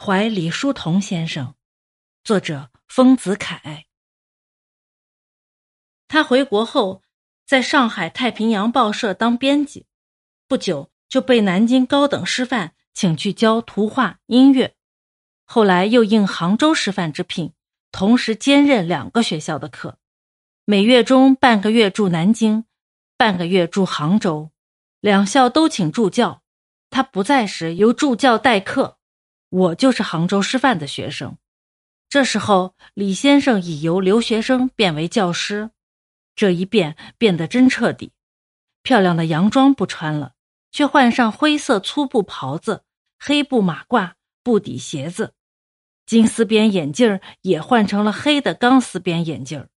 怀李叔同先生，作者丰子恺。他回国后，在上海太平洋报社当编辑，不久就被南京高等师范请去教图画、音乐，后来又应杭州师范之聘，同时兼任两个学校的课，每月中半个月住南京，半个月住杭州，两校都请助教，他不在时由助教代课。我就是杭州师范的学生，这时候李先生已由留学生变为教师，这一变变得真彻底。漂亮的洋装不穿了，却换上灰色粗布袍子、黑布马褂、布底鞋子，金丝边眼镜也换成了黑的钢丝边眼镜。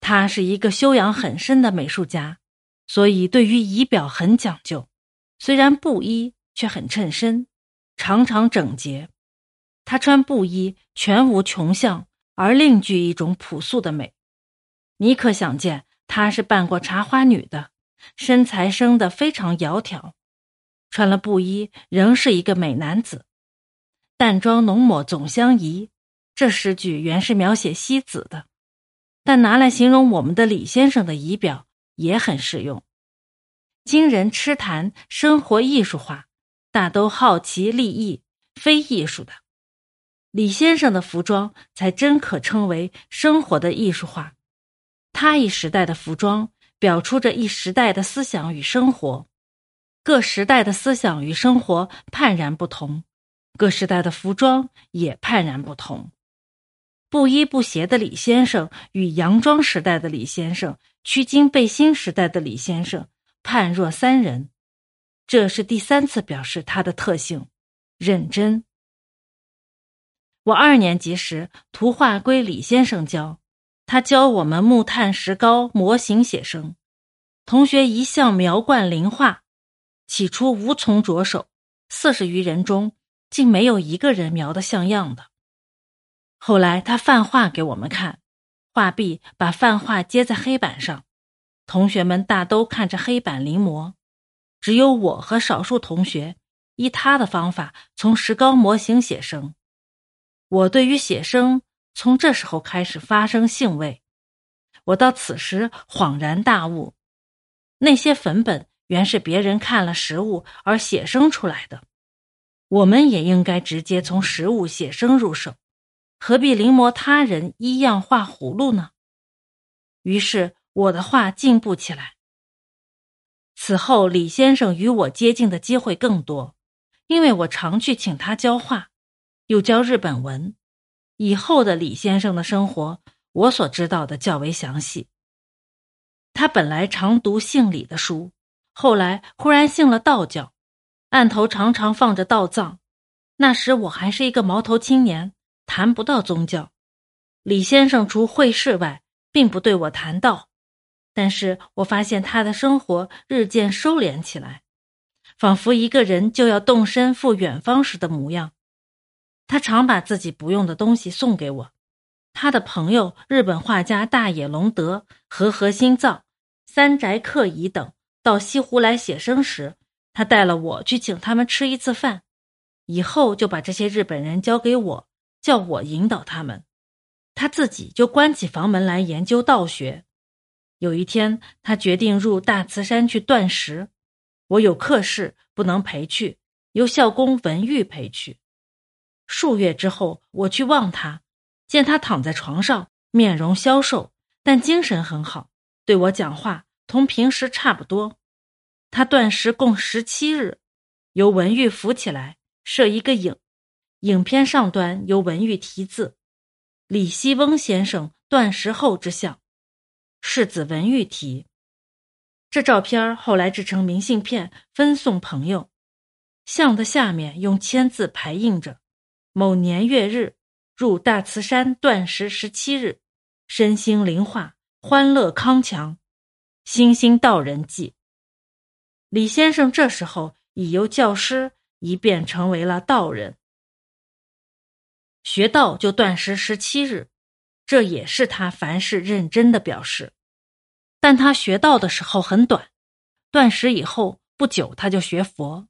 他是一个修养很深的美术家，所以对于仪表很讲究，虽然布衣却很衬身。常常整洁，她穿布衣全无穷相，而另具一种朴素的美。你可想见，她是扮过茶花女的，身材生得非常窈窕，穿了布衣仍是一个美男子。淡妆浓抹总相宜，这诗句原是描写西子的，但拿来形容我们的李先生的仪表也很适用。今人痴谈生活艺术化。大都好奇立意，非艺术的。李先生的服装才真可称为生活的艺术化。他一时代的服装，表出着一时代的思想与生活。各时代的思想与生活判然不同，各时代的服装也判然不同。不衣不鞋的李先生与洋装时代的李先生、曲襟背心时代的李先生，判若三人。这是第三次表示他的特性，认真。我二年级时，图画归李先生教，他教我们木炭石膏模型写生，同学一向描惯临画，起初无从着手，四十余人中竟没有一个人描得像样的。后来他泛画给我们看，画毕把泛画接在黑板上，同学们大都看着黑板临摹。只有我和少数同学依他的方法从石膏模型写生。我对于写生从这时候开始发生兴味。我到此时恍然大悟：那些粉本原是别人看了实物而写生出来的。我们也应该直接从实物写生入手，何必临摹他人依样画葫芦呢？于是我的画进步起来。此后，李先生与我接近的机会更多，因为我常去请他教画，又教日本文。以后的李先生的生活，我所知道的较为详细。他本来常读姓李的书，后来忽然信了道教，案头常常放着道藏。那时我还是一个毛头青年，谈不到宗教。李先生除会试外，并不对我谈道。但是我发现他的生活日渐收敛起来，仿佛一个人就要动身赴远方时的模样。他常把自己不用的东西送给我。他的朋友日本画家大野隆德、和和新造、三宅克乙等到西湖来写生时，他带了我去请他们吃一次饭，以后就把这些日本人交给我，叫我引导他们，他自己就关起房门来研究道学。有一天，他决定入大慈山去断食。我有客事不能陪去，由孝公文玉陪去。数月之后，我去望他，见他躺在床上，面容消瘦，但精神很好，对我讲话同平时差不多。他断食共十七日，由文玉扶起来，设一个影，影片上端由文玉题字：“李希翁先生断食后之相。”世子文玉题，这照片后来制成明信片分送朋友。像的下面用签字排印着：“某年月日入大慈山断食十七日，身心灵化，欢乐康强，星星道人记。”李先生这时候已由教师一变成为了道人，学道就断食十七日。这也是他凡事认真的表示，但他学道的时候很短，断食以后不久他就学佛。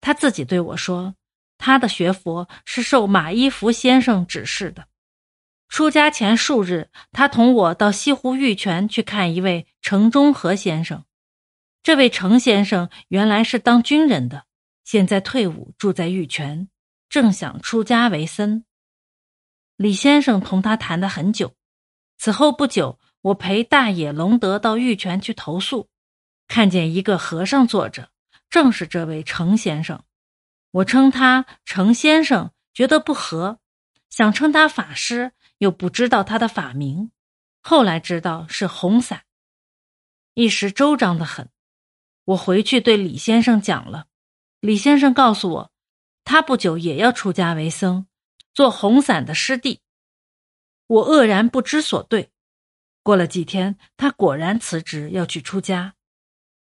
他自己对我说：“他的学佛是受马一福先生指示的。出家前数日，他同我到西湖玉泉去看一位程中和先生。这位程先生原来是当军人的，现在退伍，住在玉泉，正想出家为僧。李先生同他谈了很久。此后不久，我陪大野隆德到玉泉去投宿，看见一个和尚坐着，正是这位程先生。我称他程先生，觉得不合；想称他法师，又不知道他的法名。后来知道是红伞，一时周张的很。我回去对李先生讲了，李先生告诉我，他不久也要出家为僧，做红伞的师弟。我愕然不知所对。过了几天，他果然辞职要去出家。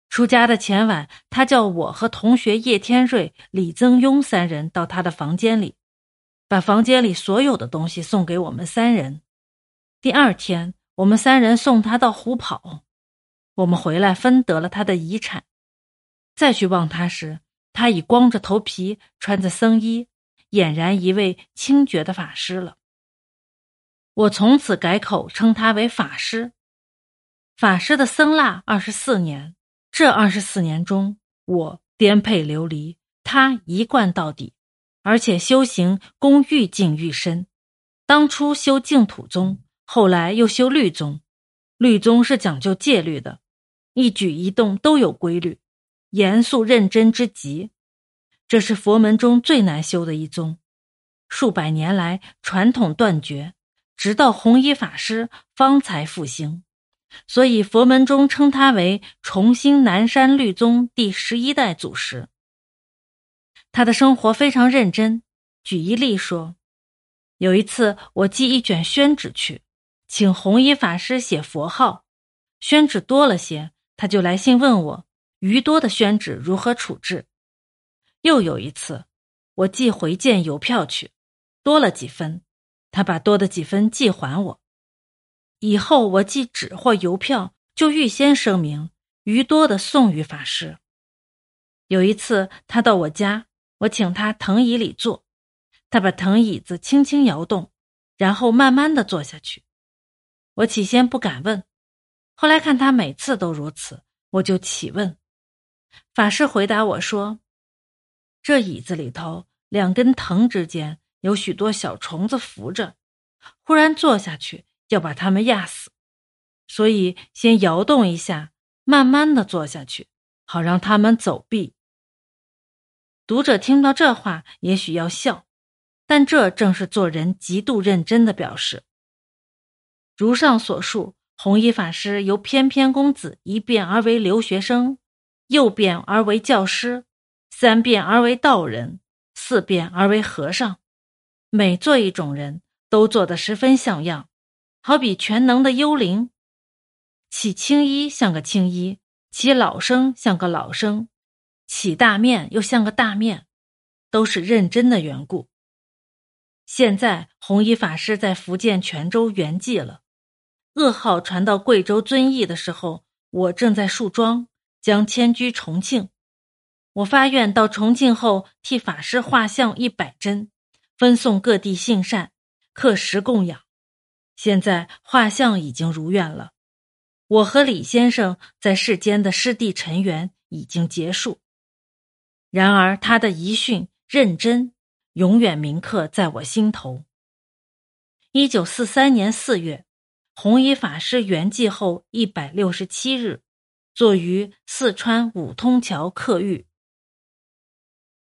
出家的前晚，他叫我和同学叶天瑞、李增庸三人到他的房间里，把房间里所有的东西送给我们三人。第二天，我们三人送他到湖跑，我们回来分得了他的遗产。再去望他时，他已光着头皮，穿着僧衣，俨然一位清绝的法师了。我从此改口称他为法师。法师的僧腊二十四年。这二十四年中，我颠沛流离，他一贯到底，而且修行功愈进愈深。当初修净土宗，后来又修律宗。律宗是讲究戒律的，一举一动都有规律，严肃认真之极。这是佛门中最难修的一宗，数百年来传统断绝，直到弘一法师方才复兴。所以佛门中称他为重新南山律宗第十一代祖师。他的生活非常认真。举一例说，有一次我寄一卷宣纸去，请弘一法师写佛号，宣纸多了些，他就来信问我余多的宣纸如何处置。又有一次，我寄回件邮票去，多了几分，他把多的几分寄还我。以后我寄纸或邮票，就预先声明余多的送与法师。有一次他到我家，我请他藤椅里坐，他把藤椅子轻轻摇动，然后慢慢的坐下去。我起先不敢问，后来看他每次都如此，我就起问。法师回答我说：“这椅子里头两根藤之间有许多小虫子扶着，忽然坐下去。”要把他们压死，所以先摇动一下，慢慢的坐下去，好让他们走避。读者听到这话，也许要笑，但这正是做人极度认真的表示。如上所述，弘一法师由翩翩公子一变而为留学生，又变而为教师，三变而为道人，四变而为和尚，每做一种人都做得十分像样。好比全能的幽灵，起青衣像个青衣，起老生像个老生，起大面又像个大面，都是认真的缘故。现在弘一法师在福建泉州圆寂了，噩耗传到贵州遵义的时候，我正在树庄，将迁居重庆。我发愿到重庆后，替法师画像一百针，分送各地信善，刻石供养。现在画像已经如愿了，我和李先生在世间的师弟尘缘已经结束。然而他的遗训认真，永远铭刻在我心头。一九四三年四月，弘一法师圆寂后一百六十七日，坐于四川五通桥客寓。